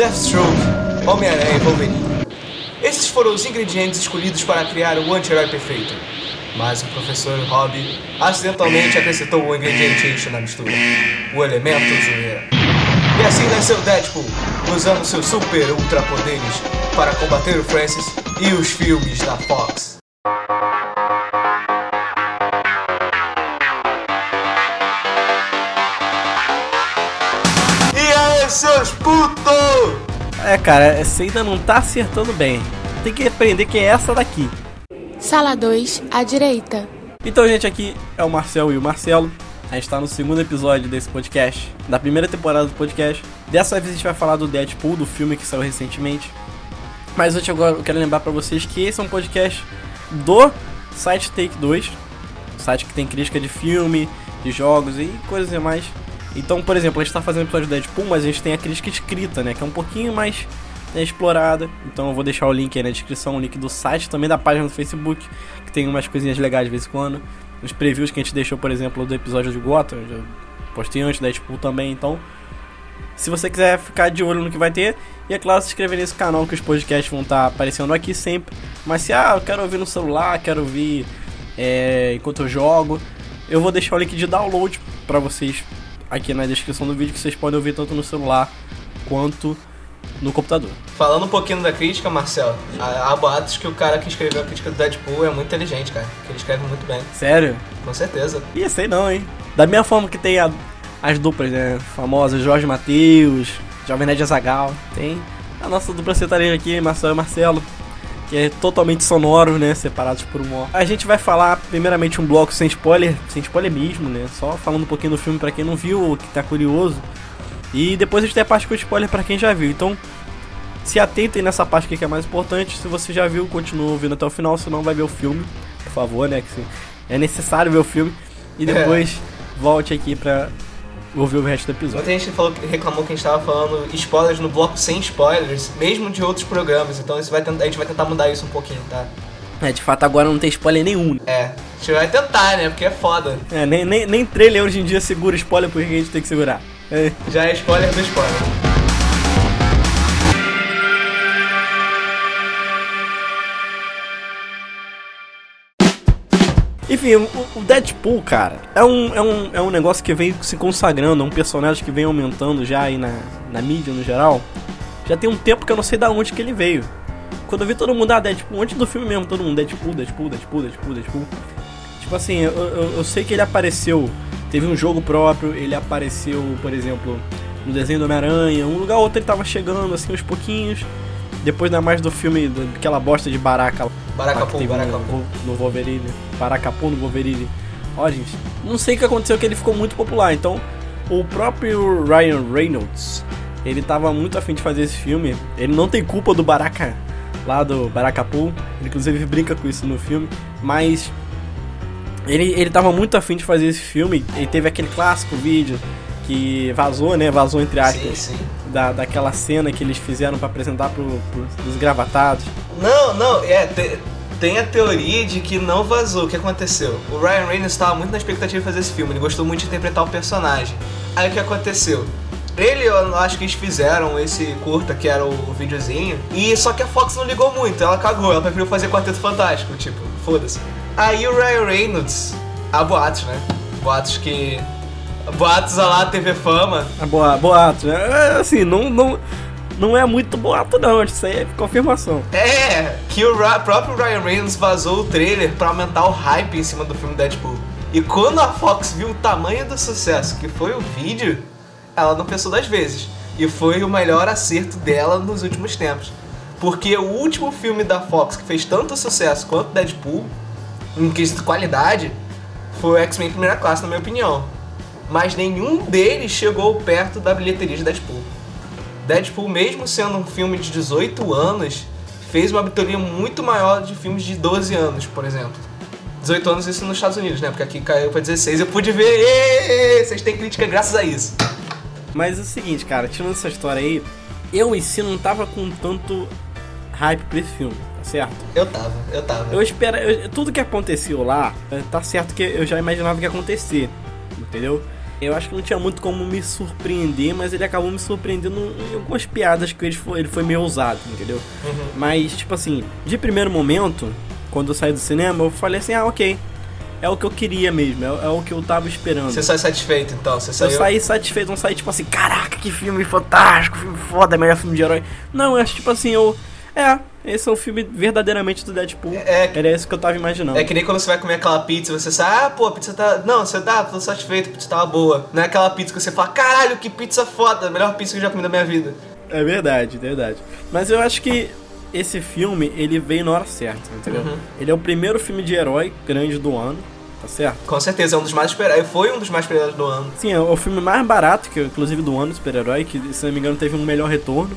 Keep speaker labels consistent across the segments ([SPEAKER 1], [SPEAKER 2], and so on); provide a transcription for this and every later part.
[SPEAKER 1] Deathstroke, Homem-Aranha e Wolverine. Esses foram os ingredientes escolhidos para criar o anti-herói perfeito. Mas o professor Robbie acidentalmente acrescentou um ingrediente extra na mistura: o elemento zoeira. E assim nasceu Deadpool, usando seus super ultra poderes para combater o Francis e os filmes da Fox.
[SPEAKER 2] É, cara, você ainda não tá acertando bem. Tem que aprender que é essa daqui.
[SPEAKER 3] Sala 2, à direita.
[SPEAKER 2] Então, gente, aqui é o Marcel e o Marcelo. A gente tá no segundo episódio desse podcast, da primeira temporada do podcast. Dessa vez a gente vai falar do Deadpool, do filme que saiu recentemente. Mas antes agora eu quero lembrar pra vocês que esse é um podcast do site Take 2, site que tem crítica de filme, de jogos e coisas e mais. Então, por exemplo, a gente tá fazendo episódio do Deadpool, mas a gente tem a crítica escrita, né, que é um pouquinho mais né, explorada. Então eu vou deixar o link aí na descrição, o link do site, também da página do Facebook, que tem umas coisinhas legais de vez em quando. Os previews que a gente deixou, por exemplo, do episódio de Gotham, eu postei antes, Deadpool também, então... Se você quiser ficar de olho no que vai ter, e é claro, se inscrever nesse canal que os podcasts vão estar aparecendo aqui sempre. Mas se, ah, eu quero ouvir no celular, quero ouvir é, enquanto eu jogo, eu vou deixar o link de download para vocês aqui na descrição do vídeo, que vocês podem ouvir tanto no celular quanto no computador.
[SPEAKER 1] Falando um pouquinho da crítica, Marcel, há, boatos que o cara que escreveu a crítica do Deadpool é muito inteligente, cara. Que ele escreve muito bem.
[SPEAKER 2] Sério?
[SPEAKER 1] Com certeza.
[SPEAKER 2] Ih, sei não, hein? Da mesma forma que tem a- as duplas, né? Famosas, Jorge Matheus, Jovem Nerd Azagal. Tem a nossa dupla sertaneja aqui, Marcelo e Marcelo. Que é totalmente sonoro, né? Separados por um ó. A gente vai falar, primeiramente, um bloco sem spoiler, sem spoiler mesmo, né? Só falando um pouquinho do filme pra quem não viu ou que tá curioso. E depois a gente tem a parte com spoiler pra quem já viu. Então, se atentem nessa parte aqui que é mais importante. Se você já viu, continua ouvindo até o final, senão vai ver o filme, por favor, né? Que é necessário ver o filme. E depois volte aqui pra ouvir o resto do episódio.
[SPEAKER 1] Muita gente falou, reclamou que a gente tava falando spoilers no bloco sem spoilers, mesmo de outros programas. Então isso vai tentar, a gente vai tentar mudar isso um pouquinho, tá?
[SPEAKER 2] É, de fato, agora não tem spoiler nenhum. né?
[SPEAKER 1] É, a gente vai tentar, né? Porque é foda.
[SPEAKER 2] É, nem, nem, nem trailer hoje em dia segura spoiler porque a gente tem que segurar. É.
[SPEAKER 1] Já é spoiler do spoiler.
[SPEAKER 2] Enfim, o, Deadpool, cara, é um, é, um, é um negócio que vem se consagrando, é um personagem que vem aumentando já aí na, na mídia no geral. Já tem um tempo que eu não sei da onde que ele veio. Quando eu vi todo mundo, ah, Deadpool, antes do filme mesmo, todo mundo, Deadpool, Deadpool, Deadpool, Deadpool, Deadpool. Tipo assim, eu, eu, eu sei que ele apareceu, teve um jogo próprio, ele apareceu, por exemplo, no desenho do Homem-Aranha, um lugar ou outro ele tava chegando, assim, aos pouquinhos. Depois, ainda mais do filme, daquela bosta de Baraka lá
[SPEAKER 1] Baracapu,
[SPEAKER 2] no Wolverine. Baracapu no Wolverine. Ó, gente, não sei o que aconteceu que ele ficou muito popular. Então, o próprio Ryan Reynolds, ele tava muito afim de fazer esse filme. Ele não tem culpa do Baraka, lá do Baracapu. Ele inclusive brinca com isso no filme. Mas ele, ele tava muito afim de fazer esse filme. Ele teve aquele clássico vídeo que vazou, né? Vazou entre aspas.
[SPEAKER 1] Sim, sim.
[SPEAKER 2] Da, daquela cena que eles fizeram pra apresentar pro, pros gravatados.
[SPEAKER 1] Não, não, é, te- tem a teoria de que não vazou. O que aconteceu? O Ryan Reynolds estava muito na expectativa de fazer esse filme, ele gostou muito de interpretar o personagem. Aí o que aconteceu? Ele, eu acho que eles fizeram esse curta, que era o, o videozinho, e só que a Fox não ligou muito, ela cagou, ela preferiu fazer Quarteto Fantástico, tipo, foda-se. Aí o Ryan Reynolds, há boatos, né? Boatos que. Boatos a lá TV Fama,
[SPEAKER 2] É boa, boato, né? É, assim, não, não, não é muito boato não, isso aí é confirmação.
[SPEAKER 1] É, que o Ra- próprio Ryan Reynolds vazou o trailer pra aumentar o hype em cima do filme Deadpool. E quando a Fox viu o tamanho do sucesso que foi o vídeo, ela não pensou duas vezes. E foi o melhor acerto dela nos últimos tempos. Porque o último filme da Fox que fez tanto sucesso quanto Deadpool, em quesito de qualidade, foi o X-Men Primeira Classe, na minha opinião. Mas nenhum deles chegou perto da bilheteria de Deadpool. Deadpool, mesmo sendo um filme de 18 anos, fez uma bilheteria muito maior de filmes de 12 anos, por exemplo. 18 anos isso nos Estados Unidos, né? Porque aqui caiu pra 16 eu pude ver. Êêê! Vocês têm crítica graças a isso.
[SPEAKER 2] Mas é o seguinte, cara, tirando essa história aí, eu em si não tava com tanto hype pra esse filme, tá certo?
[SPEAKER 1] Eu tava, eu tava.
[SPEAKER 2] Eu espero, tudo que aconteceu lá, é, tá certo que eu já imaginava que ia acontecer, entendeu? Eu acho que não tinha muito como me surpreender, mas ele acabou me surpreendendo em algumas piadas que ele foi, ele foi meio ousado, entendeu?
[SPEAKER 1] Uhum.
[SPEAKER 2] Mas, tipo assim, de primeiro momento, quando eu saí do cinema, eu falei assim, ah, ok. É o que eu queria mesmo, é, é o que eu tava esperando.
[SPEAKER 1] Você sai satisfeito, então? Você
[SPEAKER 2] Eu
[SPEAKER 1] saiu...
[SPEAKER 2] saí satisfeito, não saí tipo assim, caraca, que filme fantástico, filme foda, melhor filme de herói. Não, eu acho tipo assim, eu. É, esse é o filme verdadeiramente do Deadpool.
[SPEAKER 1] É-
[SPEAKER 2] Era isso que eu tava imaginando.
[SPEAKER 1] É que nem quando você vai comer aquela pizza, você sai, ah, pô, a pizza tá. Não, você tá, tô satisfeito, a pizza tava boa. Não é aquela pizza que você fala, caralho, que pizza foda, a melhor pizza que eu já comi na minha vida.
[SPEAKER 2] É verdade, verdade. Mas eu acho que esse filme, ele veio na hora certa, entendeu?
[SPEAKER 1] Uhum.
[SPEAKER 2] Ele é o primeiro filme de herói grande do ano, tá certo?
[SPEAKER 1] Com certeza, é um dos mais esperados. Foi um dos mais esperados do ano.
[SPEAKER 2] Sim, é o filme mais barato, que inclusive do ano, super-herói, que se não me engano teve um melhor retorno.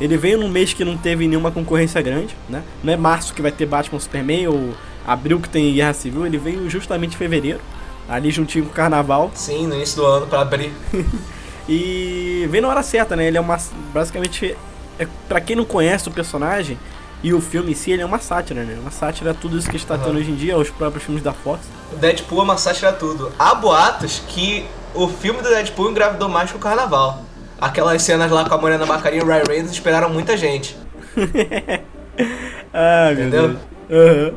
[SPEAKER 2] Ele veio num mês que não teve nenhuma concorrência grande, né? Não é março que vai ter Batman Superman ou abril que tem Guerra Civil, ele veio justamente em fevereiro, ali juntinho com o Carnaval.
[SPEAKER 1] Sim, no início do ano, pra abrir.
[SPEAKER 2] E veio na hora certa, né? Ele é uma. Basicamente, é, pra quem não conhece o personagem e o filme em si, ele é uma sátira, né? Uma sátira a tudo isso que está tendo
[SPEAKER 1] Aham.
[SPEAKER 2] hoje em dia, aos próprios filmes da Fox.
[SPEAKER 1] O Deadpool é uma sátira a tudo. Há boatos que o filme do Deadpool engravidou mais que o carnaval. Aquelas cenas lá com a Morena Bacarinha e o Ryan Reynolds esperaram muita gente.
[SPEAKER 2] Ah, meu
[SPEAKER 1] Entendeu?
[SPEAKER 2] Deus. Aham.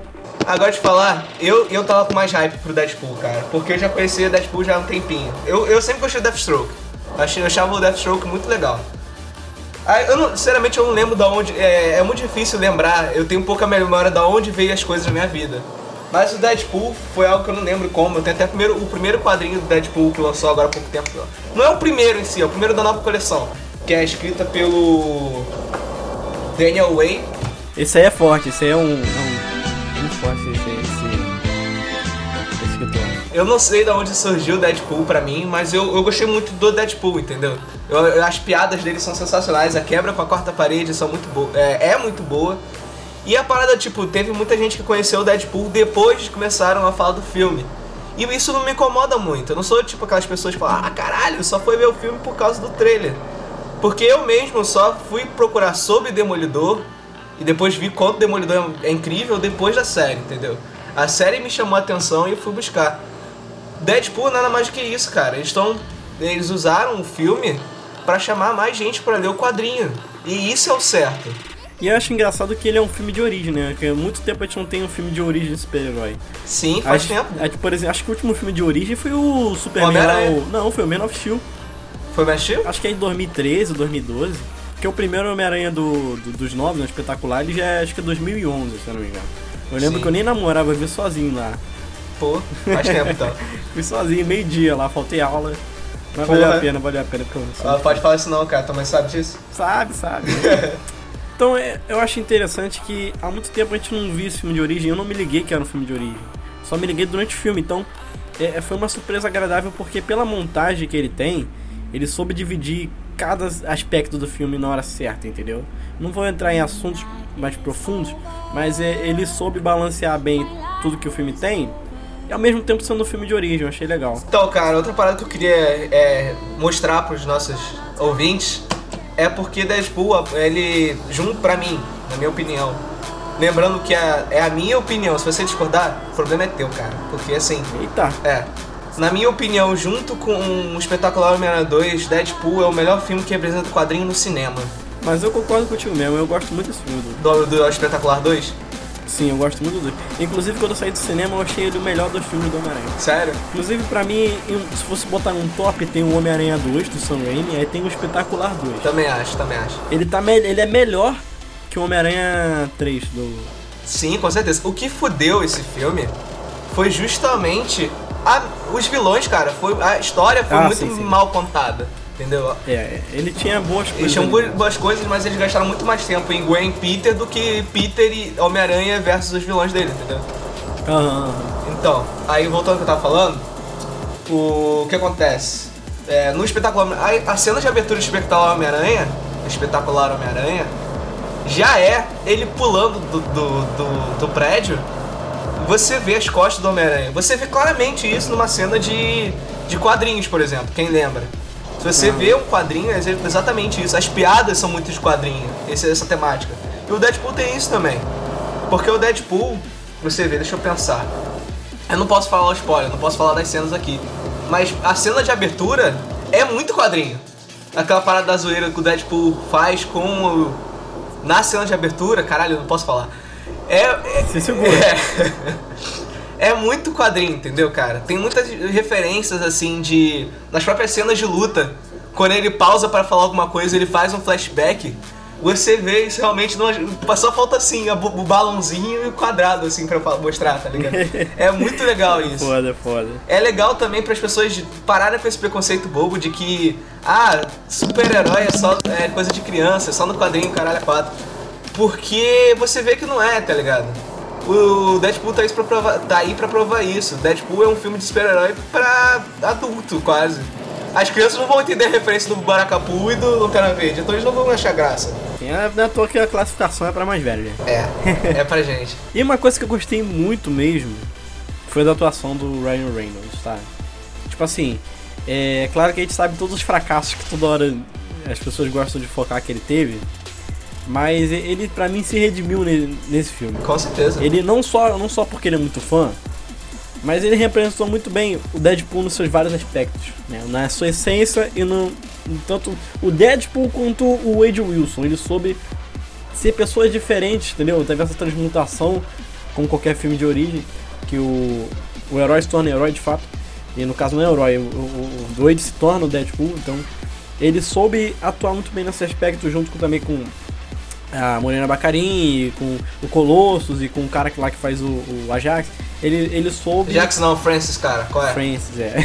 [SPEAKER 1] Agora de falar, eu, eu tava com mais hype pro Deadpool, cara. Porque eu já conhecia Deadpool já há um tempinho. Eu, eu sempre gostei do Deathstroke. Achei, eu achava o Deathstroke muito legal. Ah, eu não, sinceramente eu não lembro da onde. É, é muito difícil lembrar. Eu tenho pouca memória da onde veio as coisas na minha vida. Mas o Deadpool foi algo que eu não lembro como. Eu tenho até o primeiro, o primeiro quadrinho do Deadpool que lançou agora há pouco tempo. Não é o primeiro em si, é o primeiro da nova coleção. Que é escrita pelo. Daniel Way.
[SPEAKER 2] Esse aí é forte, esse aí é um. É um muito forte esse, esse, esse escritor.
[SPEAKER 1] Eu não sei de onde surgiu o Deadpool pra mim, mas eu, eu gostei muito do Deadpool, entendeu? Eu, eu- as piadas dele são sensacionais, a quebra com a quarta parede são muito boa, é, é muito boa. E a parada, tipo, teve muita gente que conheceu o Deadpool depois que começaram a falar do filme. E isso não me incomoda muito. Eu não sou tipo aquelas pessoas que falam, ah caralho, só foi ver o filme por causa do trailer. Porque eu mesmo só fui procurar sobre Demolidor e depois vi quanto Demolidor é incrível depois da série, entendeu? A série me chamou a atenção e eu fui buscar. Deadpool nada mais do que isso, cara. Eles estão. Eles usaram o filme pra chamar mais gente pra ler o quadrinho. E isso é o certo.
[SPEAKER 2] E eu acho engraçado que ele é um filme de origem, né? Porque há muito tempo a gente não tem um filme de origem de super-herói.
[SPEAKER 1] Sim, faz
[SPEAKER 2] Acho-
[SPEAKER 1] tempo.
[SPEAKER 2] acho- por exemplo, acho que o último filme de origem foi o Superman
[SPEAKER 1] Homem-Aranha.
[SPEAKER 2] o... Não, foi o Man of Steel.
[SPEAKER 1] Foi mais chill?
[SPEAKER 2] Acho que é em 2013, 2012. Porque o primeiro Homem-Aranha do, do- dos novos, né, espetacular, ele já é acho que é 2011, se eu não me engano. Eu lembro
[SPEAKER 1] Sim.
[SPEAKER 2] que eu nem namorava, eu vi sozinho lá.
[SPEAKER 1] Pô, faz tempo então.
[SPEAKER 2] Fui sozinho, meio-dia lá, faltei aula. Mas valeu a pena, valeu a pena. Porque eu
[SPEAKER 1] Ah, pode falar isso não, cara. Também sabe disso?
[SPEAKER 2] Sabe, sabe. então é, eu acho interessante que há muito tempo a gente não viu esse filme de origem. Eu não me liguei que era um filme de origem. Só me liguei durante o filme. Então é, é- foi uma surpresa agradável porque pela montagem que ele tem, ele soube dividir cada aspecto do filme na hora certa, entendeu? Não vou entrar em assuntos mais profundos, mas é, ele soube balancear bem tudo que o filme tem. E ao mesmo tempo sendo um filme de origem, achei legal.
[SPEAKER 1] Então, cara, outra parada que eu queria é, mostrar pros nossos ouvintes é porque Deadpool, ele, junto pra mim, na minha opinião, lembrando que é, é a minha opinião, se você discordar, o problema é teu, cara. Porque assim,
[SPEAKER 2] Eita!
[SPEAKER 1] é. Na minha opinião, junto com o Espetacular Homem-Aranha 2, Deadpool é o melhor filme que representa o quadrinho no cinema.
[SPEAKER 2] Mas eu concordo contigo mesmo, eu gosto muito desse filme. do-
[SPEAKER 1] Do, do Espetacular 2?
[SPEAKER 2] Sim, eu gosto muito do. Inclusive, quando eu saí do cinema, eu achei ele o melhor dos filmes do Homem-Aranha.
[SPEAKER 1] Sério?
[SPEAKER 2] Inclusive, pra mim, se fosse botar num top, tem o Homem-Aranha 2 do Sam Raimi, aí tem o Espetacular 2.
[SPEAKER 1] Também acho, também acho.
[SPEAKER 2] Ele, tá me... ele é melhor que o Homem-Aranha 3 do.
[SPEAKER 1] Sim, com certeza. O que fudeu esse filme foi justamente a- os vilões, cara. Foi, a história foi
[SPEAKER 2] Ah,
[SPEAKER 1] muito
[SPEAKER 2] sim, sim.
[SPEAKER 1] mal contada. Entendeu?
[SPEAKER 2] É, ele tinha boas coisas.
[SPEAKER 1] Eles tinham
[SPEAKER 2] ali.
[SPEAKER 1] boas- coisas, mas eles gastaram muito mais tempo em Gwen e Peter do que Peter e Homem-Aranha versus os vilões dele, entendeu?
[SPEAKER 2] Aham.
[SPEAKER 1] Então, aí voltando ao que eu tava falando, o que acontece? É, no espetacular. A, a cena de abertura do espetacular Homem-Aranha, espetacular Homem-Aranha, já é ele pulando do, do, do, do prédio. Você vê as costas do Homem-Aranha. Você vê claramente isso numa cena de, de quadrinhos, por exemplo, quem lembra? Se você vê um quadrinho, é exatamente isso. As piadas são muito de quadrinho, essa temática. E o Deadpool tem isso também. Porque o Deadpool, você vê, deixa eu pensar. Eu não posso falar o spoiler, não posso falar das cenas aqui. Mas a cena de abertura é muito quadrinho. Aquela parada da zoeira que o Deadpool faz com o... Na cena de abertura, caralho, eu não posso falar. É. é
[SPEAKER 2] Se segura.
[SPEAKER 1] É, é muito quadrinho, entendeu, cara? Tem muitas referências, assim, de. Nas próprias cenas de luta. Quando ele pausa para falar alguma coisa, ele faz um flashback. Você vê isso realmente. Numa... Só falta assim, a- o balãozinho e o quadrado, assim, pra mostrar, tá ligado? É muito legal isso.
[SPEAKER 2] Foda, foda.
[SPEAKER 1] É legal também para as pessoas pararem com esse preconceito bobo de que, ah, super-herói é só é coisa de criança, é só no quadrinho, caralho, é quatro. Porque você vê que não é, tá ligado? O Deadpool tá aí pra provar, tá aí pra provar isso. Deadpool é um filme de super-herói pra adulto, quase. As crianças não vão entender a referência do Baracapu e do Lanterna Verde, então eles não vão achar graça.
[SPEAKER 2] Tem a, não é à toa que a classificação é pra mais velho.
[SPEAKER 1] É, é pra gente.
[SPEAKER 2] E uma coisa que eu gostei muito mesmo foi da atuação do Ryan Reynolds, tá? Tipo assim, é claro que a gente sabe todos os fracassos que toda hora as pessoas gostam de focar que ele teve, mas ele pra mim se redimiu ne- nesse filme.
[SPEAKER 1] Com certeza.
[SPEAKER 2] Ele não só, não só porque ele é muito fã, mas ele representou muito bem o Deadpool nos seus vários aspectos, né? Na sua essência e no, no tanto o Deadpool quanto o Wade Wilson. Ele soube ser pessoas diferentes, entendeu? Teve essa transmutação, como qualquer filme de origem, que o, o herói se torna herói de fato. E no caso não é herói, o, o, o Wade se torna o Deadpool, então ele soube atuar muito bem nesse aspecto, junto com, também com a Morena Bacarin, com o Colossus e com o cara que lá que faz o, o Ajax. Ele, ele soube.
[SPEAKER 1] Jax não, Francis, cara, qual é?
[SPEAKER 2] Francis, é.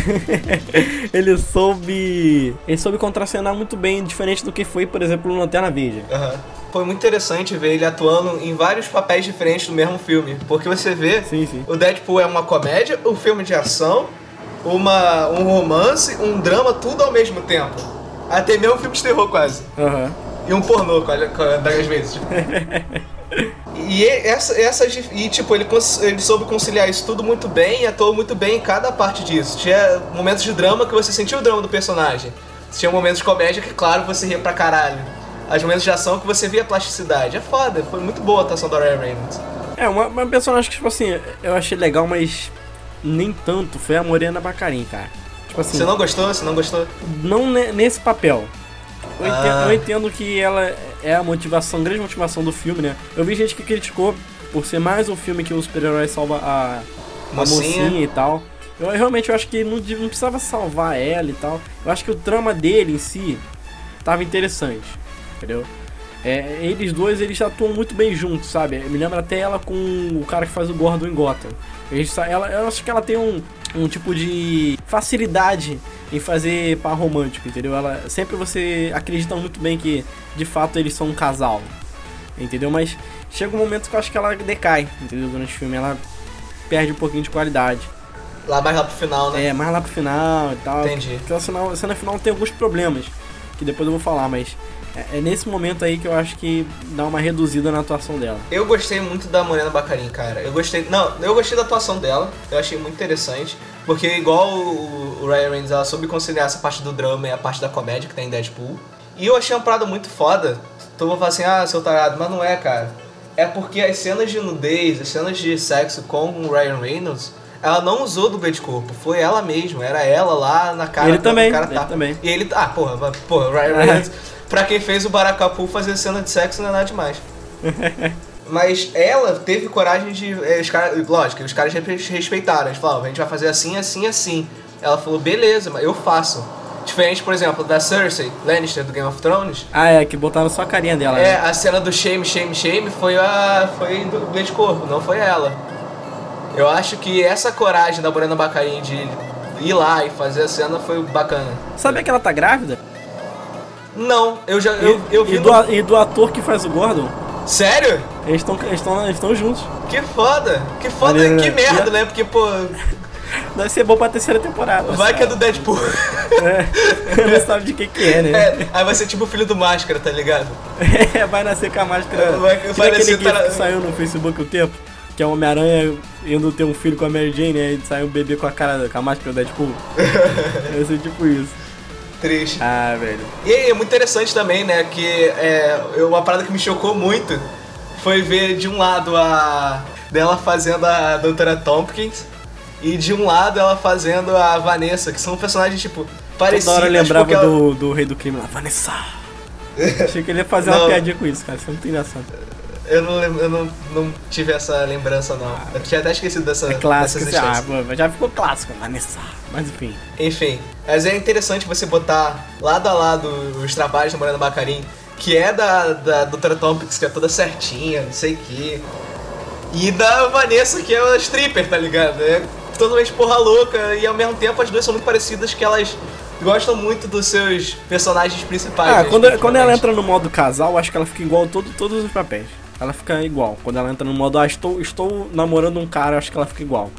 [SPEAKER 2] ele soube. Ele soube contracenar muito bem, diferente do que foi, por exemplo, no Lanterna Verde.
[SPEAKER 1] Aham. Foi muito interessante ver ele atuando em vários papéis diferentes do mesmo filme. Porque você vê,
[SPEAKER 2] Sim, sim.
[SPEAKER 1] o Deadpool é uma comédia, um filme de ação, uma, um romance, um drama, tudo ao mesmo tempo. Até mesmo um filme de terror quase.
[SPEAKER 2] Aham.
[SPEAKER 1] E um pornô, às vezes. E essa, essa e tipo, ele, ele soube conciliar isso tudo muito bem e atuou muito bem em cada parte disso. Tinha momentos de drama que você sentia o drama do personagem. Tinha momentos de comédia que, claro, você ria pra caralho. As momentos de ação que você via a plasticidade. É foda, foi muito boa a atuação da Ryan Reynolds.
[SPEAKER 2] É, uma, uma personagem que, tipo assim, eu achei legal, mas nem tanto, foi a Morena Bacarin, cara. Tipo assim,
[SPEAKER 1] Você não gostou? Você não gostou?
[SPEAKER 2] não ne- nesse papel. Eu,
[SPEAKER 1] Ah.
[SPEAKER 2] entendo, eu entendo que ela é a motivação, a grande motivação do filme, né? Eu vi gente que criticou por ser mais um filme que o super-herói salva a, a
[SPEAKER 1] Mocinha.
[SPEAKER 2] mocinha. e tal. Eu realmente eu acho que não, não precisava salvar ela e tal. Eu acho que o trama dele em si tava interessante, entendeu? É, eles dois, eles atuam muito bem juntos, sabe? Me lembra até ela com o cara que faz o Gordon em Gotham. Eles, ela, eu acho que ela tem um, um tipo de facilidade em fazer par romântico, entendeu? Ela sempre você acredita muito bem que de fato eles são um casal, entendeu? Mas chega um momento que eu acho que ela decai, entendeu? Durante o filme ela perde um pouquinho de qualidade.
[SPEAKER 1] Lá mais lá pro final, né?
[SPEAKER 2] É, mais lá pro final e tal.
[SPEAKER 1] Entendi.
[SPEAKER 2] Porque a cena, a cena final tem alguns problemas, que depois eu vou falar, mas é, é nesse momento aí que eu acho que dá uma reduzida na atuação dela.
[SPEAKER 1] Eu gostei muito da Morena Bacarin, cara. Eu gostei. Não, eu gostei da atuação dela. Eu achei muito interessante. Porque, igual o, o Ryan Reynolds, ela soube conciliar essa parte do drama e a parte da comédia que tem em Deadpool. E eu achei uma parada muito foda. Tu vai falar assim, ah, seu tarado, mas não é, cara. É porque as cenas de nudez, as cenas de sexo com o Ryan Reynolds, ela não usou do corpo, foi ela mesma, era ela lá na cara
[SPEAKER 2] Ele
[SPEAKER 1] do
[SPEAKER 2] também,
[SPEAKER 1] cara
[SPEAKER 2] ele
[SPEAKER 1] tá.
[SPEAKER 2] também.
[SPEAKER 1] E ele, ah, porra, porra, Ryan Reynolds, pra quem fez o Baracapu fazer cena de sexo não é nada demais. Mas ela teve coragem de. eh, Os cara, lógico, os caras respe- respeitaram. Eles falaram, a gente vai fazer assim, assim, assim. Ela falou, beleza, mas eu faço. Diferente, por exemplo, da Cersei Lannister do Game of Thrones.
[SPEAKER 2] Ah, é, que botaram só a carinha dela.
[SPEAKER 1] É,
[SPEAKER 2] né?
[SPEAKER 1] a cena do shame, shame, shame foi a. foi do Blade Corpo, não foi ela. Eu acho que essa coragem da Morena Bacarin de ir lá e fazer a cena foi bacana.
[SPEAKER 2] Sabia que ela tá grávida?
[SPEAKER 1] Não, eu já. Eu, eu vi
[SPEAKER 2] e,
[SPEAKER 1] no-
[SPEAKER 2] do, a- e do ator que faz o Gordon,
[SPEAKER 1] Sério?
[SPEAKER 2] eles estão eles tão, eles tão juntos.
[SPEAKER 1] Que foda! Que foda, que
[SPEAKER 2] né?
[SPEAKER 1] merda,
[SPEAKER 2] E-
[SPEAKER 1] né? Porque, pô,
[SPEAKER 2] Deve ser bom pra terceira temporada.
[SPEAKER 1] vai que é do Deadpool.
[SPEAKER 2] É, não sabe de que que é, né?
[SPEAKER 1] É, aí vai ser tipo o filho do Máscara, tá ligado?
[SPEAKER 2] É, vai nascer com a máscara.
[SPEAKER 1] Vai- vai
[SPEAKER 2] aquele
[SPEAKER 1] nascer tara-
[SPEAKER 2] que saiu no Facebook um tempo, que é o Homem-Aranha indo ter um filho com a Mary Jane, né? E sai um bebê com a cara, com a máscara do Deadpool. Vai ser tipo isso.
[SPEAKER 1] Triste.
[SPEAKER 2] Ah, velho.
[SPEAKER 1] E aí, é muito interessante também, né? Que é, uma parada que me chocou muito foi ver de um lado a dela fazendo a Doutora Tompkins E de um lado ela fazendo a Vanessa, que são personagens, tipo, parecidas.
[SPEAKER 2] Toda hora eu lembrava
[SPEAKER 1] porque ela-
[SPEAKER 2] do, do Rei do Crime lá, Vanessa. Achei que ele ia fazer uma
[SPEAKER 1] Não.
[SPEAKER 2] piadinha com isso, cara. Isso é muito engraçado.
[SPEAKER 1] Eu, não, eu não, não tive essa lembrança, não. Eu tinha até esquecido dessa,
[SPEAKER 2] É clássico,
[SPEAKER 1] dessa
[SPEAKER 2] assim, ah, já ficou clássico, Vanessa. Mas enfim.
[SPEAKER 1] Enfim, mas é interessante você botar lado a lado os trabalhos da Morena Bacarin, que é da, da Doutora Tompkins, que é toda certinha, não sei o quê. E da Vanessa, que é uma stripper, tá ligado? É totalmente porra louca, e ao mesmo tempo as duas são muito parecidas, que elas gostam muito dos seus personagens principais.
[SPEAKER 2] Ah,
[SPEAKER 1] né,
[SPEAKER 2] quando, quando ela entra no modo casal, acho que ela fica igual a todo, todos os papéis. Ela fica igual. Quando ela entra no modo, ah, estou, estou namorando um cara, acho que ela fica igual.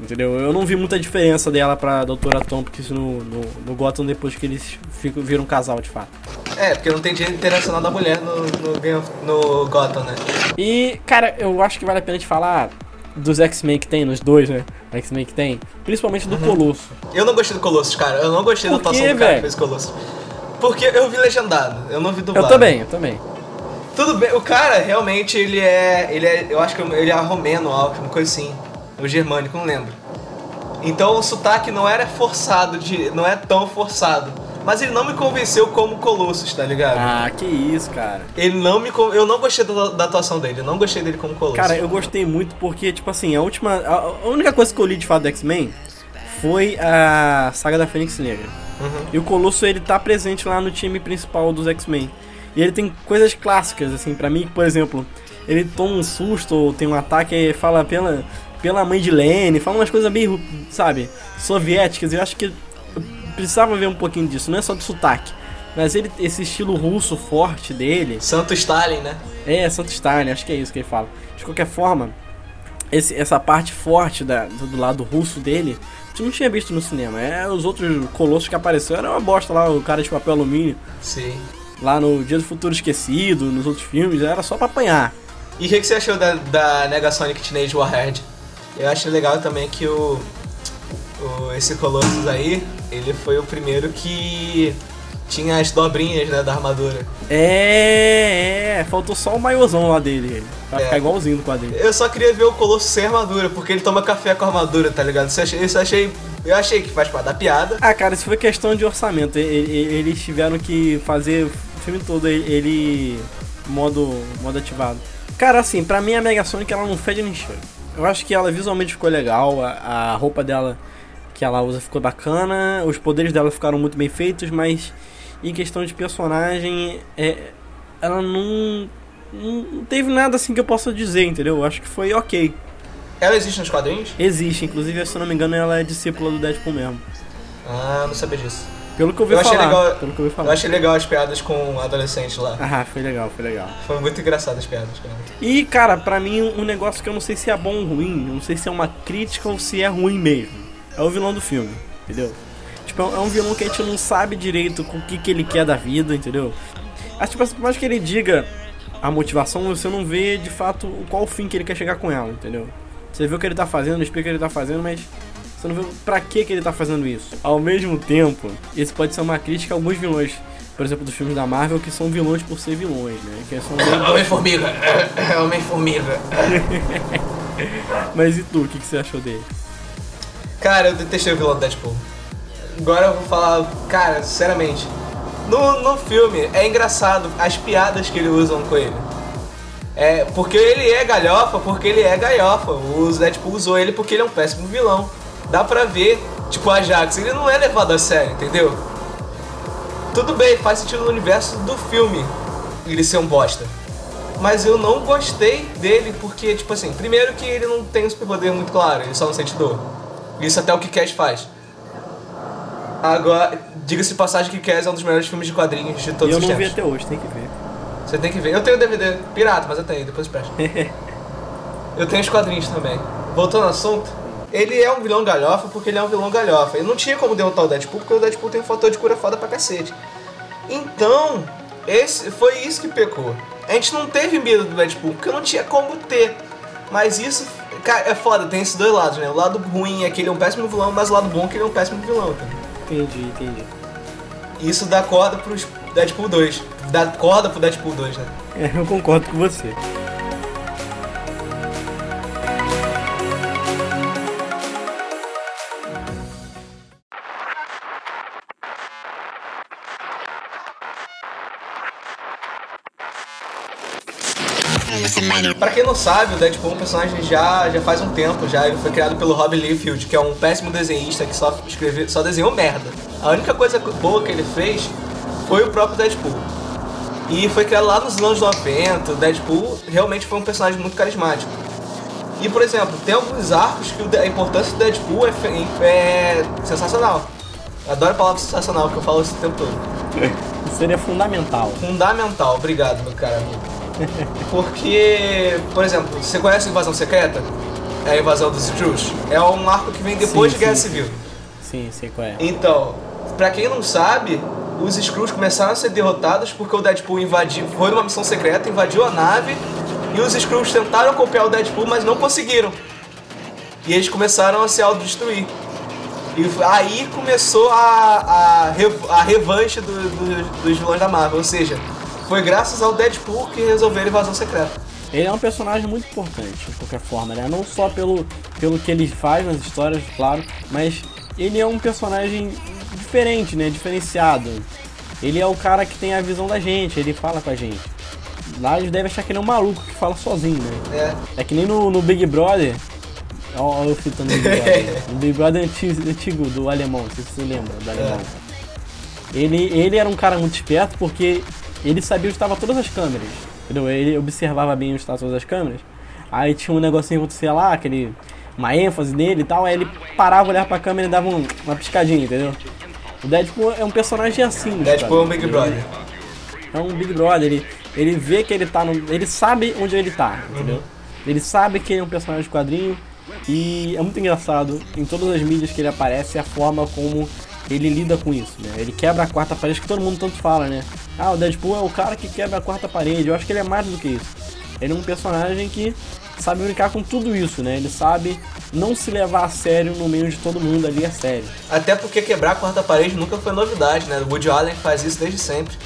[SPEAKER 2] Entendeu? Eu não vi muita diferença dela pra Doutora Tompkins no, no, no Gotham depois que eles ficam, viram um casal, de fato.
[SPEAKER 1] É, porque não tem direito internacional da mulher no, no, no Gotham, né?
[SPEAKER 2] E, cara, eu acho que vale a pena te falar dos X-Men que tem, nos dois, né? X-Men que tem. Principalmente do Colosso.
[SPEAKER 1] Eu não gostei do Colossus, cara. Eu não gostei
[SPEAKER 2] Por
[SPEAKER 1] da atuação do cara que fez o Colossus. Porque eu vi legendado, eu não vi dublado.
[SPEAKER 2] Eu também, eu também.
[SPEAKER 1] Tudo bem, o cara realmente ele é. Ele é. Eu acho que ele é romeno, algo, uma coisa assim. Ou germânico, não lembro. Então o sotaque não era forçado, de, não é tão forçado. Mas ele não me convenceu como Colossus, tá ligado?
[SPEAKER 2] Ah, que isso, cara.
[SPEAKER 1] Ele não me. Eu não gostei da, da atuação dele, eu não gostei dele como Colossus.
[SPEAKER 2] Cara, eu gostei muito porque, tipo assim, a última. A, a única coisa que eu li de fato do X-Men foi a saga da Fênix Negra.
[SPEAKER 1] Uhum.
[SPEAKER 2] E o Colosso, ele tá presente lá no time principal dos X-Men. E ele tem coisas clássicas, assim, pra mim, por exemplo, ele toma um susto ou tem um ataque e fala pela, pela mãe de Lenny, fala umas coisas meio, sabe, soviéticas. Eu acho que eu precisava ver um pouquinho disso, não é só do sotaque. Mas ele, esse estilo russo forte dele,
[SPEAKER 1] Santo Stalin, né?
[SPEAKER 2] é, Santo Stalin, acho que é isso que ele fala. De qualquer forma, esse- essa parte forte da- do, do lado russo dele, gente não tinha visto no cinema. É, os outros colossos que apareceram era uma bosta lá, o cara de papel alumínio.
[SPEAKER 1] Sim.
[SPEAKER 2] Lá no Dia do Futuro Esquecido, nos outros filmes, era só pra apanhar.
[SPEAKER 1] E o que, que você achou da, da Negasonic Teenage Warhead? Eu acho legal também que o, o esse Colossus aí, ele foi o primeiro que tinha as dobrinhas né, da armadura.
[SPEAKER 2] É, é, faltou só o maiôzão lá dele, pra
[SPEAKER 1] É.
[SPEAKER 2] ficar igualzinho do quadrinho.
[SPEAKER 1] Eu só queria ver o Colossus sem armadura, porque ele toma café com armadura, tá ligado? Isso eu achei, isso eu achei, eu achei que faz parte da piada.
[SPEAKER 2] Ah, cara, isso foi questão de orçamento. Eles tiveram que fazer filme todo ele- ele modo, modo ativado. Cara, assim, pra mim a Mega Sonic ela não fede nem cheiro. Eu acho que ela visualmente ficou legal, a, a roupa dela que ela usa ficou bacana, os poderes dela ficaram muito bem feitos, mas em questão de personagem, é, ela não, não não teve nada assim que eu possa dizer, entendeu? Eu acho que foi ok.
[SPEAKER 1] Ela existe nos quadrinhos?
[SPEAKER 2] Existe, inclusive, se eu não me engano, ela é discípula do Deadpool mesmo.
[SPEAKER 1] Ah, não sabia disso.
[SPEAKER 2] Pelo que eu ouvi
[SPEAKER 1] Eu
[SPEAKER 2] falar.
[SPEAKER 1] legal-
[SPEAKER 2] Pelo que eu ouvi falar.
[SPEAKER 1] Eu achei legal as piadas com adolescentes lá.
[SPEAKER 2] Ah, foi legal, foi legal.
[SPEAKER 1] Foi muito engraçado as piadas, cara.
[SPEAKER 2] E, cara, pra mim, um negócio que eu não sei se é bom ou ruim, eu não sei se é uma crítica ou se é ruim mesmo. É o vilão do filme, entendeu? Tipo, é um vilão que a gente não sabe direito com o que, que ele quer da vida, entendeu? Acho tipo, por mais que ele diga a motivação, você não vê de fato qual o fim que ele quer chegar com ela, entendeu? Você vê o que ele tá fazendo, explica o que ele tá fazendo, mas você não vê pra que, ele tá fazendo isso. Ao mesmo tempo, isso pode ser uma crítica a alguns vilões, por exemplo, dos filmes da Marvel, que são vilões por ser vilões, né? Que são bem
[SPEAKER 1] Homem-Formiga! Homem-Formiga!
[SPEAKER 2] Mas e tu, o que, que você achou dele?
[SPEAKER 1] Cara, eu detestei o vilão do Deadpool. Agora eu vou falar, cara, sinceramente. No, no filme é engraçado as piadas que ele usam com ele. É, porque ele é galhofa, porque ele é galhofa. O Deadpool usou ele porque ele é um péssimo vilão. Dá pra ver, tipo, a Jax, ele não é levado a sério, entendeu? Tudo bem, faz sentido no universo do filme ele ser um bosta. Mas eu não gostei dele porque, tipo assim, primeiro que ele não tem um superpoder muito claro, ele só não sente dor. Isso até o que Cash faz. Agora, diga-se passagem que Cass é um dos melhores filmes de quadrinhos de todos
[SPEAKER 2] eu
[SPEAKER 1] os
[SPEAKER 2] não vi
[SPEAKER 1] tempos.
[SPEAKER 2] até hoje, tem que ver.
[SPEAKER 1] Você tem que ver. Eu tenho DVD pirata, mas eu tenho, depois eu presto. eu tenho os quadrinhos também. Voltando ao assunto, ele é um vilão galhofa porque ele é um vilão galhofa. Ele não tinha como derrotar o Deadpool porque o Deadpool tem um fator de cura foda pra cacete. Então, esse foi isso que pecou. A gente não teve medo do Deadpool porque não tinha como ter. Mas isso, cara, é foda, tem esses dois lados, né? O lado ruim é que ele é um péssimo vilão, mas o lado bom é que ele é um péssimo vilão, tá?
[SPEAKER 2] Entendi, entendi.
[SPEAKER 1] Isso dá corda pros Deadpool 2. Dá corda pro Deadpool 2, né?
[SPEAKER 2] É, eu concordo com você.
[SPEAKER 1] Pra quem não sabe, o Deadpool é um personagem já, já faz um tempo, já ele foi criado pelo Rob Liefeld, que é um péssimo desenhista que só, escreve, só desenhou merda. A única coisa boa que ele fez foi o próprio Deadpool. E foi criado lá nos anos 90, o Deadpool realmente foi um personagem muito carismático. E, por exemplo, tem alguns arcos que a importância do Deadpool é, é sensacional. Adoro a palavra sensacional, que eu falo isso o tempo todo.
[SPEAKER 2] Seria fundamental.
[SPEAKER 1] Fundamental, obrigado, meu cara amigo. Porque, por exemplo, você conhece a Invasão Secreta? É a invasão dos Skrulls. É um arco que vem depois
[SPEAKER 2] Sim,
[SPEAKER 1] de Guerra
[SPEAKER 2] sim.
[SPEAKER 1] Civil.
[SPEAKER 2] Sim, sei qual é.
[SPEAKER 1] Então, pra quem não sabe, os Skrulls começaram a ser derrotados porque o Deadpool invadiu, foi numa missão secreta, invadiu a nave e os Skrulls tentaram copiar o Deadpool, mas não conseguiram. E eles começaram a se autodestruir. E aí começou a, a, a revanche do- do- dos vilões da Marvel, ou seja, foi graças ao Deadpool que resolveram invasão secreta.
[SPEAKER 2] Ele é um personagem muito importante, de qualquer forma, né? Não só pelo, pelo que ele faz nas histórias, claro, mas ele é um personagem diferente, né? Diferenciado. Ele é o cara que tem a visão da gente, ele fala com a gente. Lá eles devem achar que ele é um maluco que fala sozinho, né?
[SPEAKER 1] É.
[SPEAKER 2] É que nem no, no Big Brother. Olha eu citando o Big Brother. no Big Brother antigo, antigo do alemão, não sei se você lembra do alemão. Ele, ele era um cara muito esperto porque ele sabia onde estavam todas as câmeras. Entendeu? Ele observava bem onde estavam todas as câmeras. Aí tinha um negocinho que acontecia lá, aquele. Uma ênfase nele e tal, aí ele parava, olhava pra câmera e dava um- uma piscadinha, entendeu? O Deadpool é um personagem assim.
[SPEAKER 1] Deadpool é um. Big Brother.
[SPEAKER 2] É um Big Brother, ele, ele vê que ele tá no. Ele sabe onde ele tá, entendeu? Ele sabe que ele é um personagem de quadrinho e é muito engraçado em todas as mídias que ele aparece a forma como ele lida com isso, né? Ele quebra a quarta parede que todo mundo tanto fala, né? Ah, o Deadpool é o cara que quebra a quarta parede. Eu acho que ele é mais do que isso. Ele é um personagem que sabe brincar com tudo isso, né? Ele sabe não se levar a sério no meio de todo mundo ali é sério.
[SPEAKER 1] Até porque quebrar a quarta parede nunca foi novidade, né? O Woody Allen faz isso desde sempre.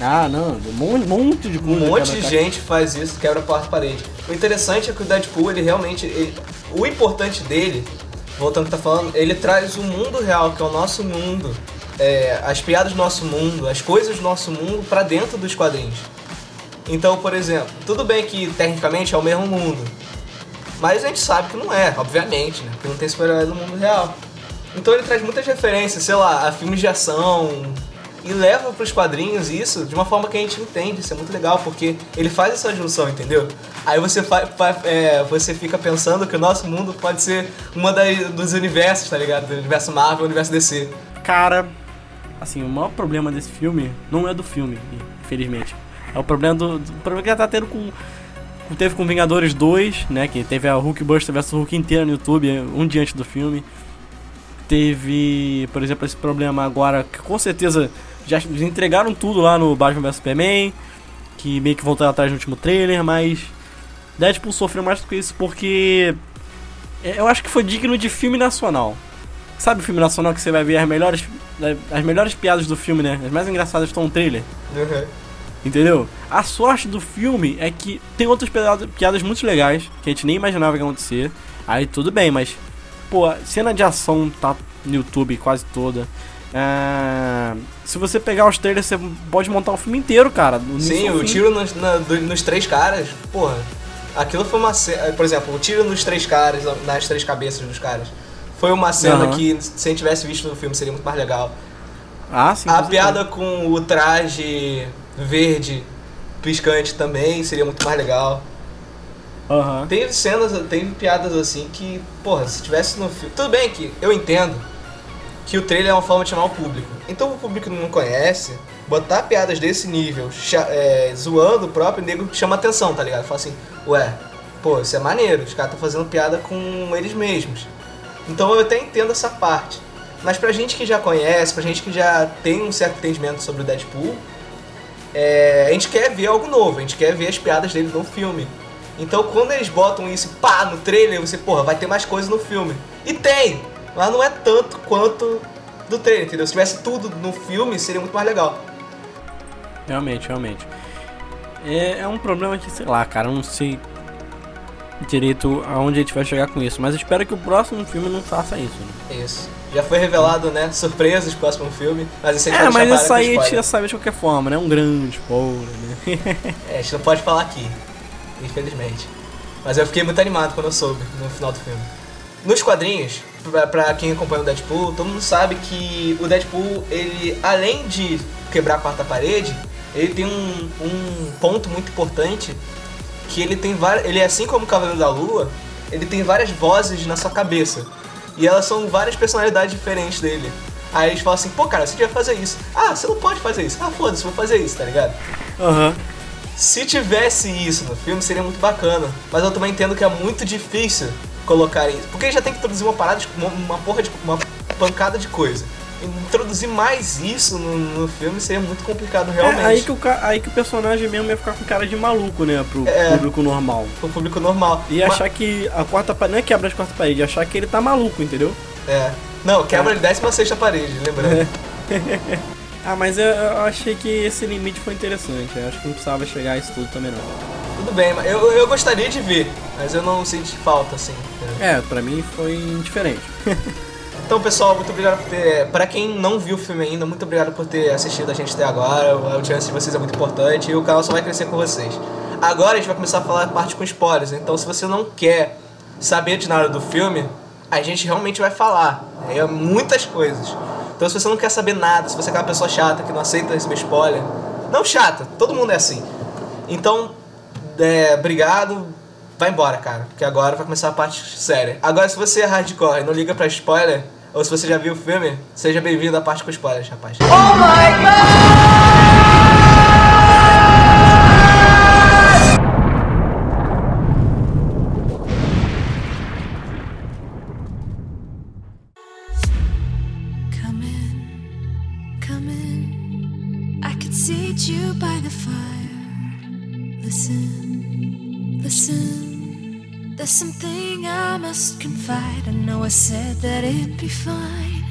[SPEAKER 2] Ah, não, um monte, monte de
[SPEAKER 1] Um
[SPEAKER 2] coisa.
[SPEAKER 1] monte
[SPEAKER 2] quebra
[SPEAKER 1] de
[SPEAKER 2] a
[SPEAKER 1] gente faz isso, quebra a quarta parede. O interessante é que o Deadpool, ele realmente. ele- o importante dele, voltando que tá falando, ele traz o mundo real, que é o nosso mundo, é, as piadas do nosso mundo, as coisas do nosso mundo pra dentro dos quadrinhos. Então, por exemplo, tudo bem que tecnicamente é o mesmo mundo, mas a gente sabe que não é, obviamente, né? Porque não tem super-herói no mundo real. Então ele traz muitas referências, sei lá, a filmes de ação e leva pros quadrinhos isso de uma forma que a gente entende. Isso é muito legal, porque ele faz essa junção, entendeu? Aí você, é, você fica pensando que o nosso mundo pode ser uma das, dos universos, tá ligado? Do universo Marvel, universo DC.
[SPEAKER 2] Cara, assim, o maior problema desse filme não é do filme, infelizmente. É o problema do, do problema que já tá tendo com com- teve com Vingadores 2, né, que teve a Hulk Buster vs Hulk inteira no YouTube, um dia antes do filme. Teve, por exemplo, esse problema agora que com certeza já entregaram tudo lá no Batman vs Superman, que meio que voltaram atrás no último trailer, mas Deadpool sofreu mais do que isso porque é, eu acho que foi digno de filme nacional. Sabe o filme nacional que você vai ver as melhores, as melhores piadas do filme, né? As mais engraçadas estão no trailer. Entendeu? A sorte do filme é que tem outras piadas, muito legais que a gente nem imaginava que ia acontecer. Aí tudo bem, mas. Pô, cena de ação tá no YouTube quase toda. Ah, se você pegar os trailers, você pode montar o filme inteiro, cara.
[SPEAKER 1] Sim, o tiro nos, na- nos três caras, porra. Aquilo foi uma cena. Por exemplo, o tiro nos três caras, nas três cabeças dos caras. Foi uma cena
[SPEAKER 2] Aham.
[SPEAKER 1] que, se a gente tivesse visto no filme, seria muito mais legal.
[SPEAKER 2] Ah, sim.
[SPEAKER 1] A piada com o traje verde piscante também seria muito mais legal.
[SPEAKER 2] Aham.
[SPEAKER 1] Teve cenas, teve piadas assim que, porra, se tivesse no filme. Tudo bem que eu entendo que o trailer é uma forma de chamar o público. Então o público não conhece, botar piadas desse nível, é, zoando o próprio nego chama atenção, tá ligado? Fala assim, ué, pô, isso é maneiro, os caras estão fazendo piada com eles mesmos. Então eu até entendo essa parte. Mas pra gente que já conhece, pra gente que já tem um certo entendimento sobre o Deadpool, é, a gente quer ver algo novo, a gente quer ver as piadas dele no filme. Então quando eles botam isso pá no trailer, você, porra, vai ter mais coisa no filme. E tem! Mas não é tanto quanto do trailer, entendeu? Se tivesse tudo no filme, seria muito mais legal.
[SPEAKER 2] Realmente, realmente. É, é um problema que, sei lá, cara, eu não sei direito aonde a gente vai chegar com isso. Mas espero que o próximo filme não faça isso. Né?
[SPEAKER 1] É isso. Já foi revelado, né? Surpresas próximo filme. Mas isso
[SPEAKER 2] É, mas isso
[SPEAKER 1] para
[SPEAKER 2] aí a gente já sabe de qualquer forma, né? Um grande spoiler, né?
[SPEAKER 1] É, a gente não pode falar aqui. infelizmente. Mas eu fiquei muito animado quando eu soube no final do filme. Nos quadrinhos, pra, pra quem acompanha o Deadpool, todo mundo sabe que o Deadpool, ele, além de quebrar a quarta parede, ele tem um, um ponto muito importante que ele tem várias. Ele é assim como o Cavaleiro da Lua, ele tem várias vozes na sua cabeça. E elas são várias personalidades diferentes dele. Aí eles falam assim, pô cara, você devia fazer isso. Ah, você não pode fazer isso. Ah, foda-se, vou fazer isso, tá ligado?
[SPEAKER 2] Aham.
[SPEAKER 1] Se tivesse isso no filme, seria muito bacana. Mas eu também entendo que é muito difícil colocar isso. Porque já tem que introduzir uma parada, de, uma, uma porra de. uma pancada de coisa. Introduzir mais isso no, no filme seria muito complicado realmente.
[SPEAKER 2] É, aí, que o, aí que o personagem mesmo ia ficar com cara de maluco, né? Pro
[SPEAKER 1] É.
[SPEAKER 2] público normal.
[SPEAKER 1] Pro público normal.
[SPEAKER 2] E
[SPEAKER 1] Ma-
[SPEAKER 2] achar que a quarta parede. Não é quebra de quarta parede, é achar que ele tá maluco, entendeu?
[SPEAKER 1] É. Não, quebra de 16 parede, lembrando.
[SPEAKER 2] Ah, mas eu, eu achei que esse limite foi interessante. Eu acho que não precisava chegar a isso tudo também, não.
[SPEAKER 1] Tudo bem, mas eu, eu gostaria de ver, mas eu não senti falta, assim.
[SPEAKER 2] É, pra mim foi indiferente.
[SPEAKER 1] Então, pessoal, muito obrigado por ter. Pra quem não viu o filme ainda, muito obrigado por ter assistido a gente até agora. A audiência de vocês é muito importante e o canal só vai crescer com vocês. Agora a gente vai começar a falar a parte com spoilers, então se você não quer saber de nada do filme, a gente realmente vai falar. É muitas coisas. Então, se você não quer saber nada, se você é aquela pessoa chata que não aceita receber spoiler, não chata, todo mundo é assim. Então, é, obrigado. Vai embora, cara, porque agora vai começar a parte séria. Agora, se você é hardcore e não liga pra spoiler, ou se você já viu o filme, seja bem-vindo à parte com spoilers, rapaz.
[SPEAKER 4] Come something I must confide. I know I said that it'd be fine.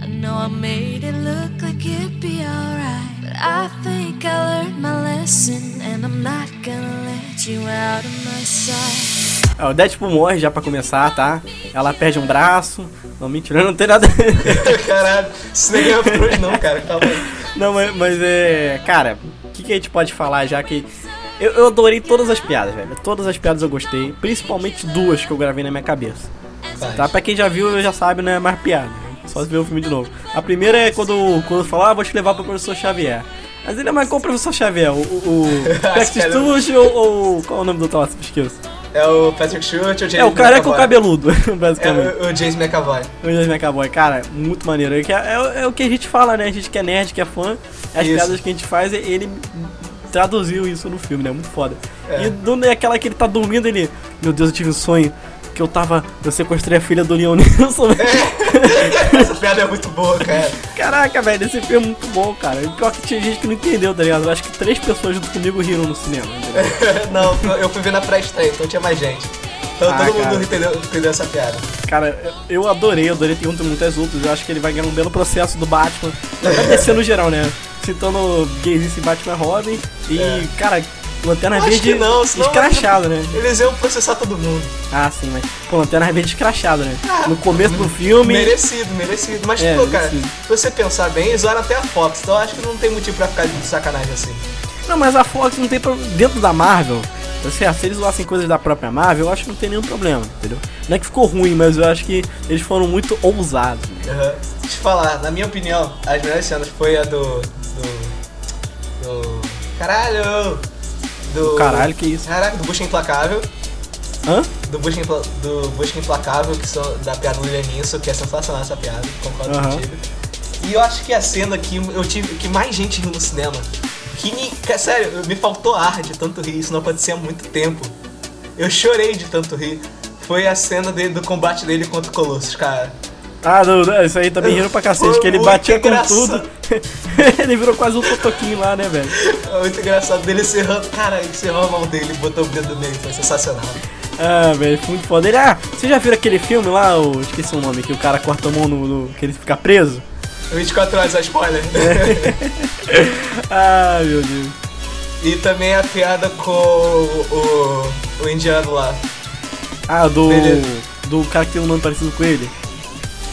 [SPEAKER 4] I know I made it look like it'd be alright. But I think I learned my lesson. And I'm not gonna let you out of my sight.
[SPEAKER 2] É, o Deadpool morre já pra começar, tá? Ela perde um braço. Não, mentira, não tem nada.
[SPEAKER 1] Caralho, isso nem ganhou por hoje não, cara. Calma aí.
[SPEAKER 2] não, mas, mas é. Cara, o que, que a gente pode falar já que. Eu, eu adorei todas as piadas, velho. Todas as piadas eu gostei. Principalmente duas que eu gravei na minha cabeça. Tá? Pra quem já viu, já sabe, não é mais piada. né? Só se ver o filme de novo. A primeira é quando, quando falar, ah, vou te levar pro professor Xavier. Mas ele é mais como o professor Xavier, o, o, o ou, ou. Qual é o nome do troço? Esqueço.
[SPEAKER 1] É o Patrick Stewart, o James
[SPEAKER 2] É o cara com o
[SPEAKER 1] McAvoy.
[SPEAKER 2] cabeludo,
[SPEAKER 1] É
[SPEAKER 2] basicamente.
[SPEAKER 1] o, o James McAvoy.
[SPEAKER 2] O James McAvoy, cara, muito maneiro. É, é- é o que a gente fala, né? A gente que é nerd, que é fã, as
[SPEAKER 1] Isso.
[SPEAKER 2] piadas que a gente faz, ele traduziu isso no filme, né? Muito foda.
[SPEAKER 1] É.
[SPEAKER 2] E do, é aquela que ele tá dormindo, ele. Meu Deus, eu tive um sonho que eu tava. Eu sequestrei a filha do Leon Nilson.
[SPEAKER 1] Essa piada é muito boa, cara.
[SPEAKER 2] Caraca, velho, esse filme é muito bom, cara. E pior que tinha gente que não entendeu, tá ligado? Eu acho que três pessoas junto comigo riram no cinema.
[SPEAKER 1] Não, eu fui ver na pré-estreia, então tinha mais gente. Então
[SPEAKER 2] Ah,
[SPEAKER 1] todo mundo
[SPEAKER 2] cara.
[SPEAKER 1] entendeu, entendeu essa piada.
[SPEAKER 2] Cara, eu adorei, eu adorei, tem muitas outras. Eu acho que ele vai ganhar um belo processo do Batman. Vai descer no geral, né? Citando Gaze e Batman Robin. E,
[SPEAKER 1] É.
[SPEAKER 2] cara, Lanterna
[SPEAKER 1] Acho
[SPEAKER 2] Verde
[SPEAKER 1] não,
[SPEAKER 2] escrachado, né?
[SPEAKER 1] Eles iam processar todo mundo.
[SPEAKER 2] Ah, sim, mas. Pô, Lanterna Verde escrachado, né? No começo do filme.
[SPEAKER 1] Merecido, merecido. Mas,
[SPEAKER 2] É,
[SPEAKER 1] pô, cara,
[SPEAKER 2] merecido.
[SPEAKER 1] se você pensar bem, eles usaram até a Fox, então eu acho que não tem motivo pra ficar de sacanagem assim.
[SPEAKER 2] Não, mas a Fox não tem problema. Dentro da Marvel, certo? Se eles usassem coisas da própria Marvel, eu acho que não tem nenhum problema, entendeu? Não é que ficou ruim, mas eu acho que eles foram muito ousados. né?
[SPEAKER 1] Aham. Deixa eu falar, na minha opinião, as melhores cenas foi a do. do. do. Caralho! Do.
[SPEAKER 2] Caralho, que isso?
[SPEAKER 1] Caraca, do Busca Implacável.
[SPEAKER 2] Hã?
[SPEAKER 1] Do Busca, Impla- do Busca Implacável, que são da piada do Lenisso, que é sensacional essa piada, concordo
[SPEAKER 2] Aham.
[SPEAKER 1] contigo. E eu acho que a cena que eu tive que mais gente riu no cinema, que me. que, sério, me faltou ar de tanto rir, isso não acontecia há muito tempo. Eu chorei de tanto rir. Foi a cena dele, do combate dele contra o Colossus, cara.
[SPEAKER 2] Ah, não, não, isso aí também riram pra cacete, que ele batia com tudo. ele virou quase um totoquinho lá, né, velho?
[SPEAKER 1] É muito engraçado dele encerrando. Cara, encerrou a mão dele e botou o dedo meio, foi sensacional.
[SPEAKER 2] Ah, velho, foi muito foda. Ele, ah, você já viu aquele filme lá, o, esqueci o nome, que o cara corta a mão no, no- que ele fica preso?
[SPEAKER 1] 24 horas a spoiler.
[SPEAKER 2] Ah, meu Deus.
[SPEAKER 1] e também a piada com o, o, o indiano lá.
[SPEAKER 2] Ah, do.
[SPEAKER 1] Beleza.
[SPEAKER 2] Do cara que tem um nome parecido com ele.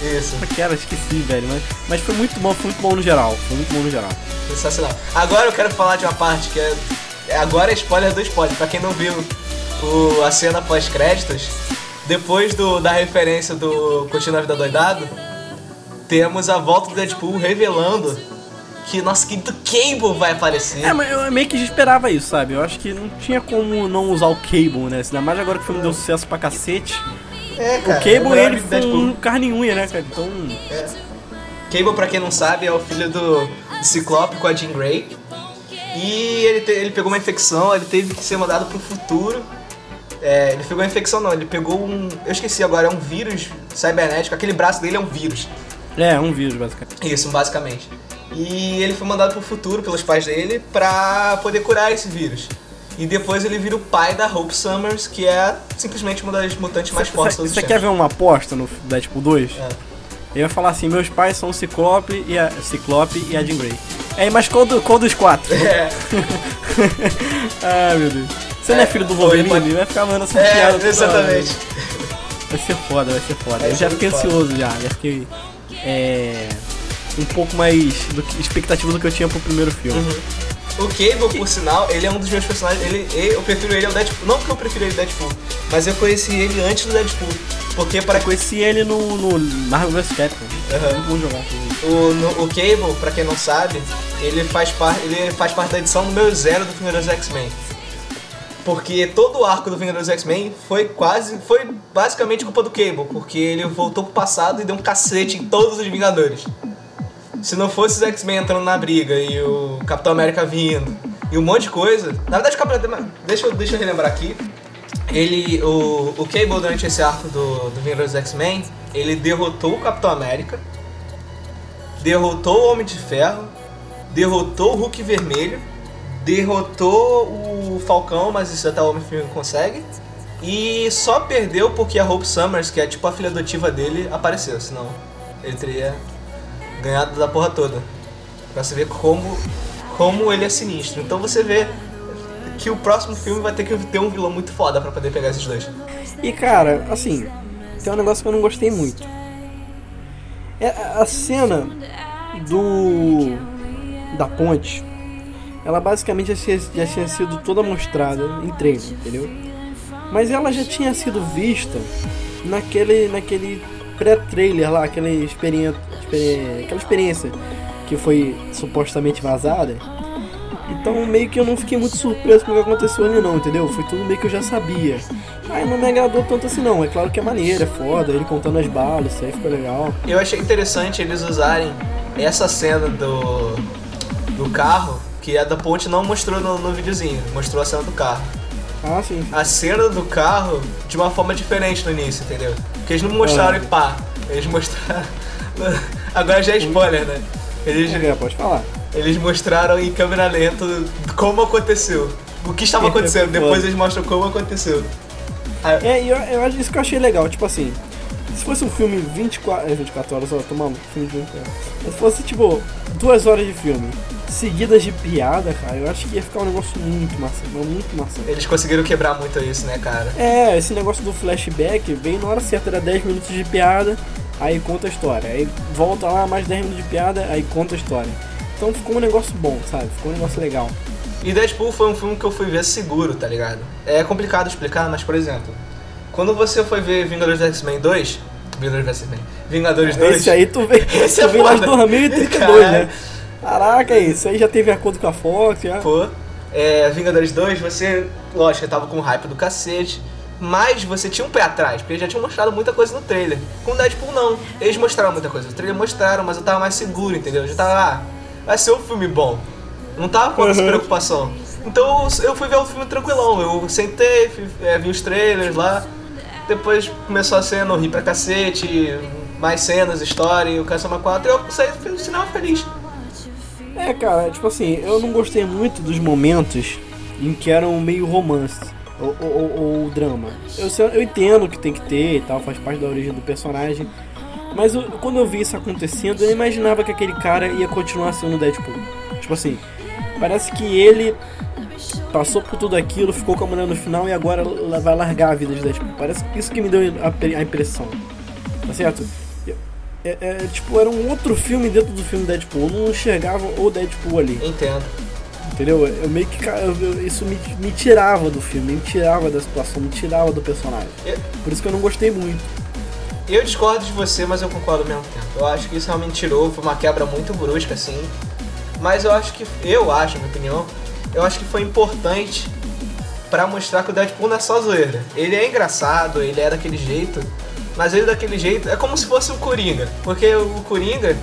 [SPEAKER 1] Isso,
[SPEAKER 2] é era? Esqueci, velho. Mas, mas foi muito bom, foi muito bom no geral. Foi muito bom no geral.
[SPEAKER 1] sensacional. Agora eu quero falar de uma parte que é. Agora é spoiler do spoiler. Pra quem não viu o, a cena pós-créditos, depois do, da referência do Continua a Vida Doidado, temos a volta do Deadpool revelando que nosso quinto Cable vai aparecer.
[SPEAKER 2] É, mas eu meio que esperava isso, sabe? Eu acho que não tinha como não usar o Cable, né? Ainda mais agora que o filme deu sucesso pra cacete.
[SPEAKER 1] É,
[SPEAKER 2] O
[SPEAKER 1] cara,
[SPEAKER 2] Cable,
[SPEAKER 1] é o
[SPEAKER 2] ele foi um carne e unha, né, cara? Então...
[SPEAKER 1] Cable, pra quem não sabe, é o filho do, do Ciclope com a Jean Grey. E ele, te- ele pegou uma infecção, ele teve que ser mandado pro futuro. É, ele pegou uma infecção não, ele pegou um. Eu esqueci agora, é um vírus cibernético, aquele braço dele é um vírus.
[SPEAKER 2] É, um vírus, basicamente.
[SPEAKER 1] Isso, basicamente. E ele foi mandado pro futuro pelos pais dele pra poder curar esse vírus. E depois ele vira o pai da Hope Summers, que é simplesmente uma das mutantes mais fortes de todos
[SPEAKER 2] Você quer ver uma aposta no Deadpool 2?
[SPEAKER 1] É.
[SPEAKER 2] Ele vai falar assim, meus pais são o Ciclope e a Ciclope e a Jean Grey. É, mas qual, do, qual dos quatro?
[SPEAKER 1] É,
[SPEAKER 2] Ai, meu Deus. Você não é
[SPEAKER 1] É,
[SPEAKER 2] filho do Wolverine?
[SPEAKER 1] pode-
[SPEAKER 2] Vai ficar mandando essa
[SPEAKER 1] é
[SPEAKER 2] piada
[SPEAKER 1] exatamente.
[SPEAKER 2] Vai ser foda, vai ser foda.
[SPEAKER 1] Vai
[SPEAKER 2] eu já fiquei ansioso já, já fiquei é, um pouco mais do que, expectativa do que eu tinha pro primeiro filme.
[SPEAKER 1] O Cable, por sinal, ele é um dos meus personagens. Ele, eu prefiro ele ao Deadpool. Não porque eu prefiro ele ao Deadpool, mas eu conheci ele antes do Deadpool. Porque para
[SPEAKER 2] Eu conheci ele no, no Marvel vs Capcom. Muito bom jogar ele.
[SPEAKER 1] o, no- o Cable, pra quem não sabe, ele faz, par, ele faz parte da edição número zero do Vingadores X-Men. Porque todo o arco do Vingadores X-Men foi quase. Foi basicamente culpa do Cable, porque ele voltou pro passado e deu um cacete em todos os Vingadores. Se não fosse os X-Men entrando na briga e o Capitão América vindo e um monte de coisa. Na verdade, o Capitão deixa eu, deixa eu relembrar aqui. Ele. O, o Cable durante esse arco do, do Vingadores X-Men, ele derrotou o Capitão América, derrotou o Homem de Ferro, derrotou o Hulk Vermelho, derrotou o Falcão, mas isso até o Homem-Formiga consegue. E só perdeu porque a Hope Summers, que é tipo a filha adotiva dele, apareceu, senão ele teria ganhado da porra toda. Pra você ver como, como ele é sinistro. Então você vê que o próximo filme vai ter que ter um vilão muito foda pra poder pegar esses dois.
[SPEAKER 2] E cara, assim, tem um negócio que eu não gostei muito. É a a cena do. da ponte. Ela basicamente já tinha, já tinha sido toda mostrada em trailer, entendeu? Mas ela já tinha sido vista naquele, naquele pré-trailer lá, aquela experiência, aquela experiência que foi supostamente vazada. Então meio que eu não fiquei muito surpreso com o que aconteceu ali não, entendeu? Foi tudo meio que eu já sabia. Aí não me agradou tanto assim não. É claro que é maneiro, é foda, ele contando as balas, isso aí ficou legal.
[SPEAKER 1] Eu achei interessante eles usarem essa cena do, do carro, que a da ponte não mostrou no, no videozinho, mostrou a cena do carro.
[SPEAKER 2] Ah, sim.
[SPEAKER 1] A cena do carro de uma forma diferente no início, entendeu? Porque eles não mostraram
[SPEAKER 2] Ah.
[SPEAKER 1] e pá, eles mostraram. Agora já é spoiler, né? Eles,
[SPEAKER 2] É, pode falar.
[SPEAKER 1] eles mostraram em câmera lenta como aconteceu. O que estava acontecendo, depois eles mostram como aconteceu. Ah,
[SPEAKER 2] É, e eu, eu acho isso que eu achei legal, tipo assim, se fosse um filme 24, é, 24 horas, ó, tomando filme de 24 horas. Mas se fosse tipo duas horas de filme seguidas de piada, cara, eu acho que ia ficar um negócio muito massa, muito massa.
[SPEAKER 1] Eles conseguiram quebrar muito isso, né, cara?
[SPEAKER 2] É, esse negócio do flashback veio na hora certa, era 10 minutos de piada, aí conta a história. Aí volta lá, mais 10 minutos de piada, aí conta a história. Então ficou um negócio bom, sabe? Ficou um negócio legal.
[SPEAKER 1] E Deadpool foi um filme que eu fui ver seguro, tá ligado? É complicado explicar, mas por exemplo, quando você foi ver Vingadores X-Men 2, Vingadores X-Men, Vingadores 2,
[SPEAKER 2] Esse aí tu veio,
[SPEAKER 1] Esse
[SPEAKER 2] tu
[SPEAKER 1] é
[SPEAKER 2] veio lá de
[SPEAKER 1] foda.
[SPEAKER 2] 2032, né? Caraca, isso aí já teve acordo com a Fox, já.
[SPEAKER 1] pô, é, Vingadores 2, você, lógico, tava com hype do cacete, mas você tinha um pé atrás, porque eles já tinham mostrado muita coisa no trailer. Com Deadpool não, eles mostraram muita coisa, o trailer mostraram, mas eu tava mais seguro, entendeu? Eu já tava, ah, vai ser um filme bom. Não tava com essa
[SPEAKER 2] Uhum.
[SPEAKER 1] preocupação. Então eu fui ver o filme tranquilão, eu sentei, fui- é, vi os trailers lá, depois começou a cena, eu ri pra cacete, mais cenas, história, e o Caçama 4, eu saí do cinema feliz.
[SPEAKER 2] É, cara, tipo assim, eu não gostei muito dos momentos em que eram meio romance ou, ou- ou- drama. Eu, eu entendo que tem que ter e tal, faz parte da origem do personagem. Mas eu- quando eu vi isso acontecendo, eu imaginava que aquele cara ia continuar sendo Deadpool. Tipo assim, parece que ele passou por tudo aquilo, ficou com a mulher no final e agora ela vai largar a vida de Deadpool. Parece que isso que me deu a, impressão. Tá certo? É, é, tipo, era um outro filme dentro do filme Deadpool. Eu não enxergava o Deadpool ali.
[SPEAKER 1] Entendo.
[SPEAKER 2] entendeu? Eu meio que. eu- isso me, me tirava do filme, me tirava da situação, me tirava do personagem.
[SPEAKER 1] Eu,
[SPEAKER 2] Por isso que eu não gostei muito.
[SPEAKER 1] eu discordo de você, mas eu concordo ao mesmo tempo. Eu acho que isso realmente tirou, foi uma quebra muito brusca, assim. Mas eu acho que, eu acho, na minha opinião, eu acho que foi importante pra mostrar que o Deadpool não é só zoeira. Ele é engraçado, ele é daquele jeito, mas ele daquele jeito é como se fosse o Coringa. Porque o Coringa,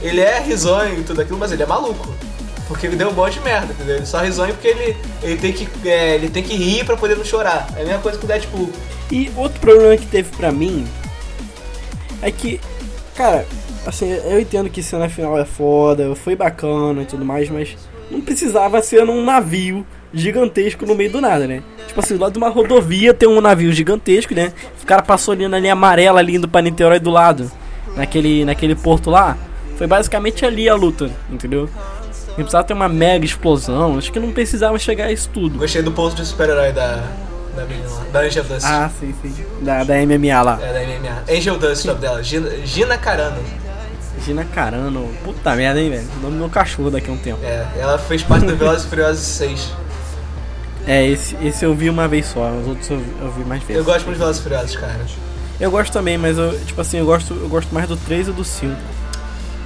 [SPEAKER 1] ele é risonho e tudo aquilo, mas ele é maluco. Porque ele deu um monte de merda, entendeu? Ele só risonho porque ele, ele, tem que, é, ele tem que rir pra poder não chorar. É a mesma coisa que o Deadpool.
[SPEAKER 2] E outro problema que teve pra mim é que, cara, assim, eu entendo que cena final é foda, foi bacana e tudo mais, mas não precisava ser num navio gigantesco no meio do nada, né? Tipo assim, lá de uma rodovia tem um navio gigantesco, né? O cara passou ali na linha amarela ali indo pra Niterói do lado, naquele, naquele porto lá. Foi basicamente ali a luta, entendeu? Não precisava ter uma mega explosão, acho que não precisava chegar a isso tudo.
[SPEAKER 1] Gostei do posto de super-herói da, da menina lá, da Angel Dust.
[SPEAKER 2] Ah, sim, sim. Da, da MMA lá.
[SPEAKER 1] É, da MMA. Angel Dust, o nome dela. Gina, Gina Carano.
[SPEAKER 2] Gina Carano. Puta merda, hein, velho. O nome do meu cachorro daqui a um tempo.
[SPEAKER 1] É, ela fez parte do Velozes e Furiosos 6.
[SPEAKER 2] É, esse, esse eu vi uma vez só, os outros eu, vi- eu vi mais vezes.
[SPEAKER 1] Eu gosto muito de Velozes e Furiosos, cara.
[SPEAKER 2] Eu gosto também, mas eu, tipo assim, eu gosto, eu gosto mais do 3 e do 5.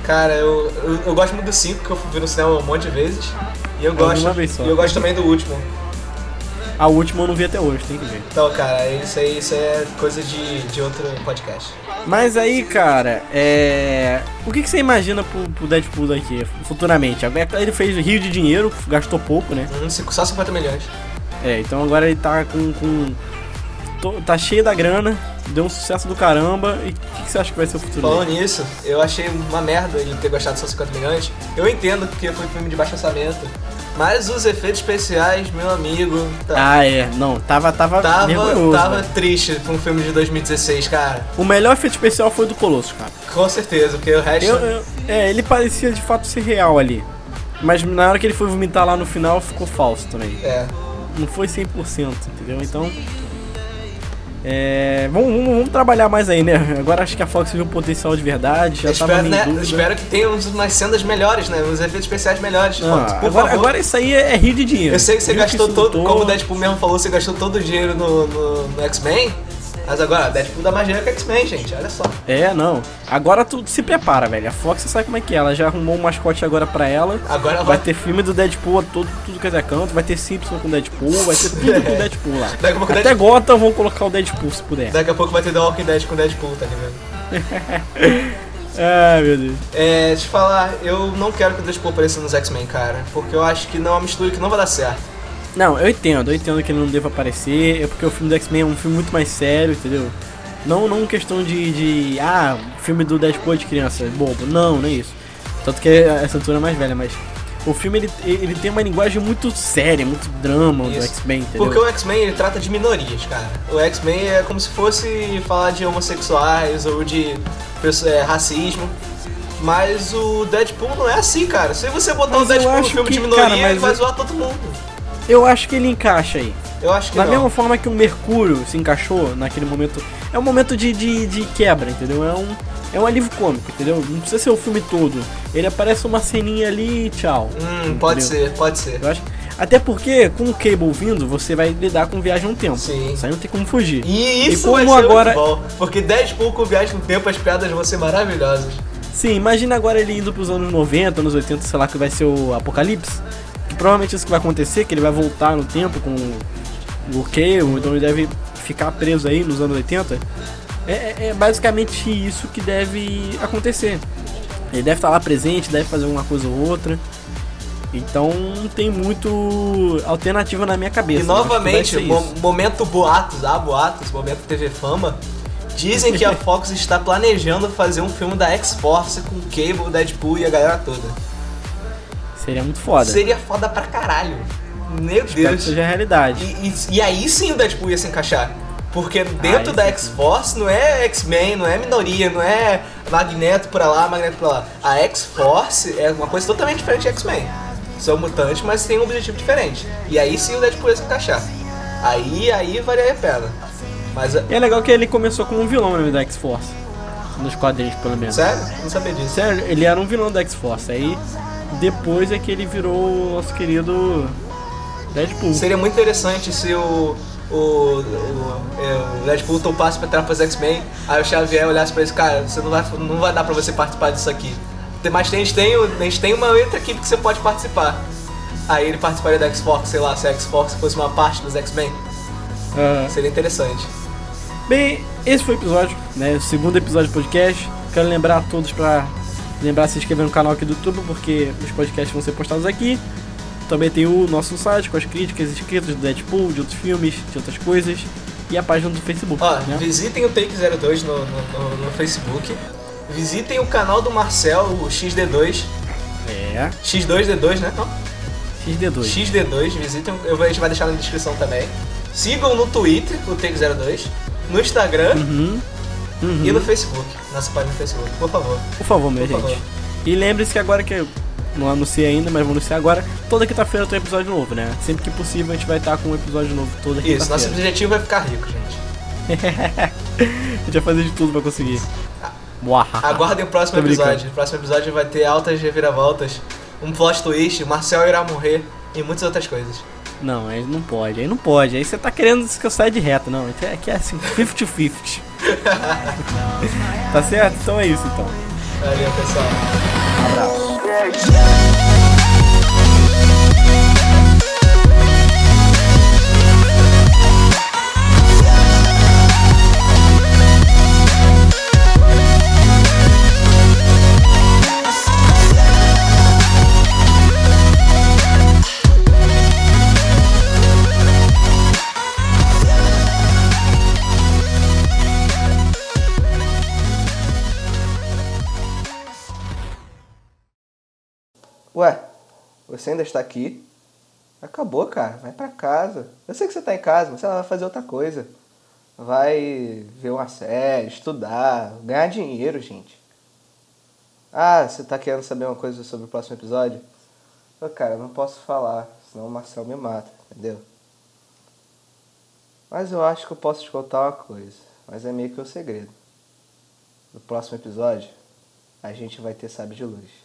[SPEAKER 1] Cara, eu, eu, eu gosto muito do 5, que eu fui no cinema um monte de vezes. E eu
[SPEAKER 2] vi
[SPEAKER 1] gosto.
[SPEAKER 2] uma vez só.
[SPEAKER 1] E eu gosto também do último.
[SPEAKER 2] A última eu não vi até hoje, tem que ver.
[SPEAKER 1] Então, cara, isso aí, isso aí é coisa de, de outro podcast.
[SPEAKER 2] Mas aí, cara, é. O que, que você imagina pro, pro Deadpool daqui futuramente? Ele fez rio de dinheiro, gastou pouco, né?
[SPEAKER 1] Um, cinco- só 50 milhões.
[SPEAKER 2] É, então agora ele tá com. com tô- tá cheio da grana, deu um sucesso do caramba. E o que, que você acha que vai ser o futuro
[SPEAKER 1] Falando
[SPEAKER 2] dele?
[SPEAKER 1] nisso, eu achei uma merda ele ter gostado de só 50 milhões. Eu entendo porque foi um filme de baixo orçamento. Mas os efeitos especiais, meu amigo, tá,
[SPEAKER 2] Ah, é. Não, tava, tava,
[SPEAKER 1] tava, tava
[SPEAKER 2] velho.
[SPEAKER 1] triste pra um filme de 2016, cara.
[SPEAKER 2] O melhor efeito especial foi o do Colosso, cara.
[SPEAKER 1] Com certeza, porque o resto.
[SPEAKER 2] Eu, eu- é, ele parecia de fato ser real ali. Mas na hora que ele foi vomitar lá no final, ficou falso também.
[SPEAKER 1] É.
[SPEAKER 2] Não foi 100%, entendeu? Então. É, vamos, vamos, vamos trabalhar mais aí, né? Agora acho que a Fox viu o potencial de verdade, já
[SPEAKER 1] Eu espero, né, espero que tenha umas cenas melhores, né? Uns efeitos especiais melhores.
[SPEAKER 2] Não,
[SPEAKER 1] Fox,
[SPEAKER 2] agora, agora isso aí é, é rio de dinheiro.
[SPEAKER 1] Eu sei que você gastou
[SPEAKER 2] isso
[SPEAKER 1] todo,
[SPEAKER 2] lutou.
[SPEAKER 1] como o Deadpool mesmo falou, você gastou todo o dinheiro no, no, no X-Men. Mas agora, Deadpool dá mais dinheiro que X-Men, gente, olha só.
[SPEAKER 2] É, não. Agora tu se prepara, velho. A Fox sabe como é que é. Ela já arrumou um mascote agora pra ela.
[SPEAKER 1] Agora
[SPEAKER 2] Vai
[SPEAKER 1] vai
[SPEAKER 2] ter filme do Deadpool todo, tudo que é canto, vai ter Simpson com Deadpool, vai ter tudo com Deadpool lá.
[SPEAKER 1] Daqui a pouco
[SPEAKER 2] Até
[SPEAKER 1] Deadpool-
[SPEAKER 2] Gotham vão colocar o Deadpool se puder.
[SPEAKER 1] Daqui a pouco vai ter The Walking Dead com Deadpool, tá ligado?
[SPEAKER 2] Ai, meu Deus.
[SPEAKER 1] É, te falar, eu não quero que o Deadpool apareça nos X-Men, cara. Porque eu acho que não é uma mistura que não vai dar certo.
[SPEAKER 2] Não, eu entendo, eu entendo que ele não deva aparecer, é porque o filme do X-Men é um filme muito mais sério, entendeu? Não, não questão de, de. Ah, filme do Deadpool é de criança, bobo. Não, não é isso. Tanto que essa altura é mais velha, mas. O filme ele, ele tem uma linguagem muito séria, muito drama do
[SPEAKER 1] Isso.
[SPEAKER 2] X-Men, entendeu?
[SPEAKER 1] Porque o X-Men ele trata de minorias, cara. O X-Men é como se fosse falar de homossexuais ou de é, racismo. Mas o Deadpool não é assim, cara. Se você botar
[SPEAKER 2] Mas
[SPEAKER 1] o Deadpool no filme
[SPEAKER 2] que,
[SPEAKER 1] de minoria,
[SPEAKER 2] cara,
[SPEAKER 1] ele vai
[SPEAKER 2] eu-
[SPEAKER 1] zoar todo mundo.
[SPEAKER 2] Eu acho que ele encaixa aí.
[SPEAKER 1] Eu acho que
[SPEAKER 2] Da
[SPEAKER 1] não.
[SPEAKER 2] mesma forma que o Mercúrio se encaixou naquele momento. É um momento de, de, de quebra, entendeu? É um, é um alívio cômico, entendeu? Não precisa ser o filme todo. Ele aparece uma ceninha ali e tchau.
[SPEAKER 1] Hum, pode ser, pode ser.
[SPEAKER 2] Eu acho. Até porque, com o Cable vindo, você vai lidar com viagem no tempo.
[SPEAKER 1] Sim.
[SPEAKER 2] Isso aí não tem como fugir.
[SPEAKER 1] E isso
[SPEAKER 2] como
[SPEAKER 1] vai ser
[SPEAKER 2] agora-
[SPEAKER 1] bom. Porque Deadpool com viagem no tempo, as piadas vão ser maravilhosas.
[SPEAKER 2] Sim, imagina agora ele indo pros anos 90, anos 80, sei lá, que vai ser o Apocalipse. Provavelmente isso que vai acontecer, que ele vai voltar no tempo com o Cable, então ele deve ficar preso aí nos anos 80. É, é- é basicamente isso que deve acontecer. Ele deve estar lá presente, deve fazer uma coisa ou outra. Então não tem muito alternativa na minha cabeça.
[SPEAKER 1] E novamente, mo- momento boatos, ah, boatos, momento TV Fama. Dizem que a Fox está planejando fazer um filme da X-Force com Cable, Deadpool e a galera toda.
[SPEAKER 2] Seria muito foda.
[SPEAKER 1] Seria foda pra caralho. Meu
[SPEAKER 2] Espero que
[SPEAKER 1] Deus.
[SPEAKER 2] seja a realidade.
[SPEAKER 1] E, e- e aí sim o Deadpool ia se encaixar. Porque dentro
[SPEAKER 2] aí
[SPEAKER 1] da. X-Force não é X-Men, não é minoria, não é Magneto pra lá, Magneto pra lá. A X-Force é uma coisa totalmente diferente de X-Men. São mutantes, mas tem um objetivo diferente. E aí sim o Deadpool ia se encaixar. Aí, aí valia a pena. Mas,
[SPEAKER 2] E é legal que ele começou como um vilão né, da X-Force. Nos quadrinhos, pelo menos.
[SPEAKER 1] sério? Não sabia disso.
[SPEAKER 2] Sério, ele era um vilão da X-Force. Aí depois é que ele virou o nosso querido Deadpool.
[SPEAKER 1] Seria muito interessante se o, o, o, é, o Deadpool topasse pra entrar pros X-Men, aí o Xavier olhasse pra ele, cara, você não vai, não vai dar pra você participar disso aqui. Tem- Mas a gente tem, a gente tem uma outra equipe que você pode participar. Aí ele participaria da X-Force, sei lá, se a X-Force fosse uma parte dos X-Men.
[SPEAKER 2] Ah,
[SPEAKER 1] Seria interessante.
[SPEAKER 2] Bem, esse foi o episódio, né? O segundo episódio do podcast. Quero lembrar a todos pra lembrar de se inscrever no canal aqui do YouTube, porque os podcasts vão ser postados aqui. Também tem o nosso site com as críticas escritas do Deadpool, de outros filmes, de outras coisas. E a página do Facebook.
[SPEAKER 1] Ó,
[SPEAKER 2] né?
[SPEAKER 1] visitem o Take02 no, no, no- no Facebook. Visitem o canal do Marcel, o XD2.
[SPEAKER 2] É,
[SPEAKER 1] X2D2, né? Não?
[SPEAKER 2] XD2.
[SPEAKER 1] XD2, visitem, eu, vou- a gente vai deixar na descrição também. Sigam no Twitter, o Take02, no Instagram
[SPEAKER 2] Uhum. Uhum.
[SPEAKER 1] e no Facebook, nossa página no Facebook, por favor.
[SPEAKER 2] Por favor, minha
[SPEAKER 1] Por
[SPEAKER 2] gente.
[SPEAKER 1] favor.
[SPEAKER 2] E lembre-se que agora que eu não anunciei ainda, mas vou anunciar agora, toda quinta-feira tem um episódio novo, né? Sempre que possível a gente vai estar com um episódio novo toda
[SPEAKER 1] Isso, nosso
[SPEAKER 2] quinta-feira.
[SPEAKER 1] objetivo é ficar rico, gente.
[SPEAKER 2] a gente vai fazer de tudo pra conseguir.
[SPEAKER 1] Aguardem o próximo
[SPEAKER 2] Tô brincando.
[SPEAKER 1] episódio. O próximo episódio vai ter altas reviravoltas, um plot twist, o Marcel irá morrer e muitas outras coisas.
[SPEAKER 2] Não, aí não pode, aí não pode. Aí você tá querendo que eu saia de reta, não. Aqui é, aqui é assim, 50-50. Tá certo? Então é isso, então.
[SPEAKER 1] Valeu, pessoal. Ué, você ainda está aqui? Acabou, cara. Vai pra casa. Eu sei que você tá em casa, mas você vai fazer outra coisa. Vai ver uma série, estudar, ganhar dinheiro, gente. Ah, você tá querendo saber uma coisa sobre o próximo episódio? Ô, cara, eu não posso falar, senão o Marcel me mata, entendeu? Mas eu acho que eu posso te contar uma coisa, mas é meio que um segredo. No próximo episódio, a gente vai ter Sabe de Luz.